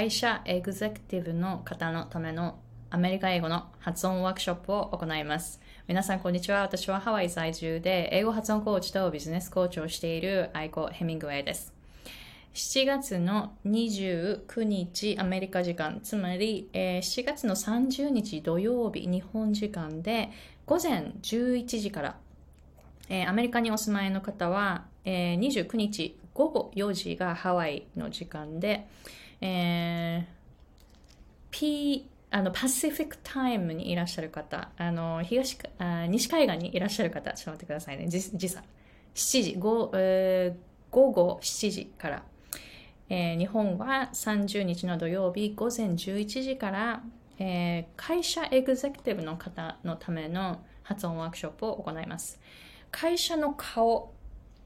会社エグゼクティブの方のためのアメリカ英語の発音ワークショップを行います。皆さん、こんにちは。私はハワイ在住で英語発音コーチとビジネスコーチをしているアイコ・ヘミングウェイです。7月の29日アメリカ時間、つまり、えー、7月の30日土曜日日本時間で午前11時から、えー、アメリカにお住まいの方は、えー、29日午後4時がハワイの時間で、えー、P あのパシフィックタイムにいらっしゃる方、あの東あ西海岸にいらっしゃる方、ちょっと待ってくださいね、時差。7時、午,、えー、午後7時からえー、日本は30日の土曜日午前11時から、えー、会社エグゼクティブの方のための発音ワークショップを行います。会社の顔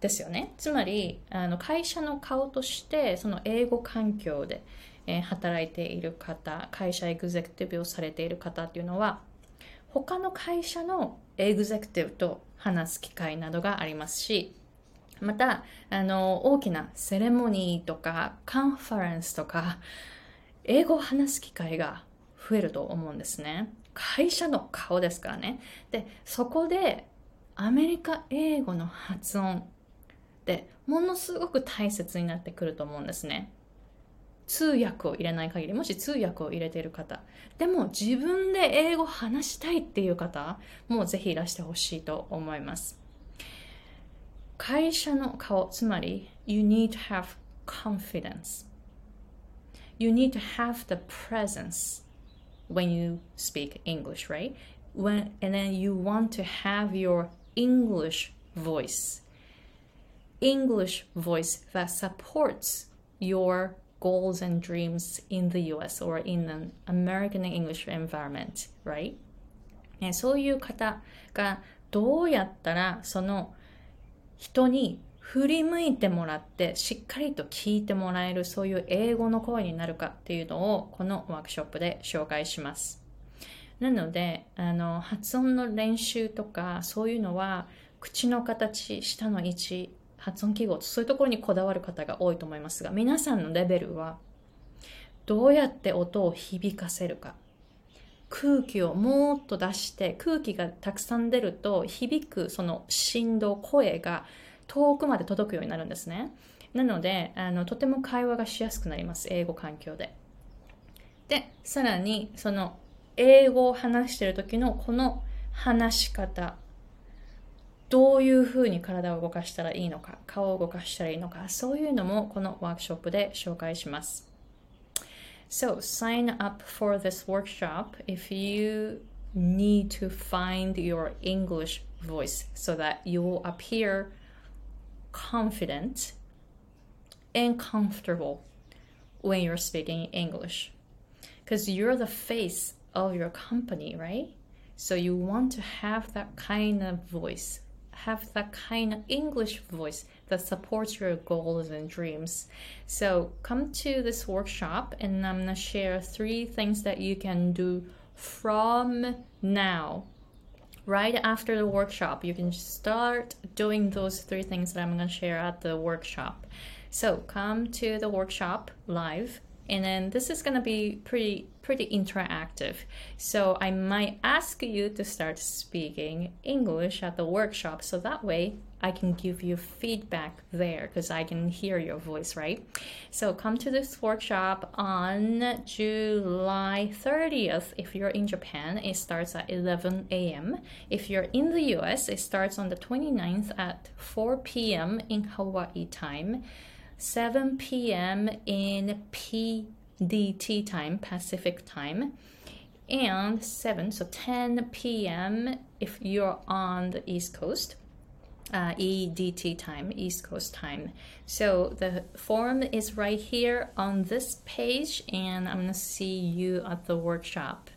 ですよね。つまり、あの会社の顔としてその英語環境で、えー、働いている方、会社エグゼクティブをされている方っていうのは、他の会社のエグゼクティブと話す機会などがありますし、また、あの、大きなセレモニーとか、カンファレンスとか、英語を話す機会が増えると思うんですね。会社の顔ですからね。で、そこで、アメリカ英語の発音ってものすごく大切になってくると思うんですね。通訳を入れない限り、もし通訳を入れている方、でも自分で英語話したいっていう方、もぜひいらしてほしいと思います。会社の顔、つまり、you need to have confidence. You need to have the presence when you speak English, right? When, and then you want to have your English voice. English voice that supports your goals and dreams in the US or in an American English environment, right? そういう方がどうやったらその人に振り向いてもらってしっかりと聞いてもらえるそういう英語の声になるかっていうのをこのワークショップで紹介します。なのであの発音の練習とかそういうのは口の形、舌の位置、発音記号そういうところにこだわる方が多いと思いますが皆さんのレベルはどうやって音を響かせるか。空気をもっと出して空気がたくさん出ると響くその振動声が遠くまで届くようになるんですね。なのであのとても会話がしやすくなります。英語環境で。でさらにその英語を話してる時のこの話し方。どういうふうに体を動かしたらいいのか顔を動かしたらいいのかそういうのもこのワークショップで紹介します So sign up for this workshop if you need to find your English voice so that you will appear confident and comfortable when you're speaking English. Because you're the face of your company, right? So you want to have that kind of voice, have that kind of English voice that supports your goals and dreams. So come to this workshop and I'm gonna share three things that you can do from now. Right after the workshop, you can start doing those three things that I'm gonna share at the workshop. So come to the workshop live and then this is gonna be pretty pretty interactive. So I might ask you to start speaking English at the workshop so that way I can give you feedback there because I can hear your voice, right? So come to this workshop on July 30th. If you're in Japan, it starts at 11 a.m. If you're in the US, it starts on the 29th at 4 p.m. in Hawaii time. 7 p.m. in PDT time, Pacific time, and 7, so 10 p.m. if you're on the East Coast. Uh, EDT time, East Coast time. So the form is right here on this page, and I'm gonna see you at the workshop.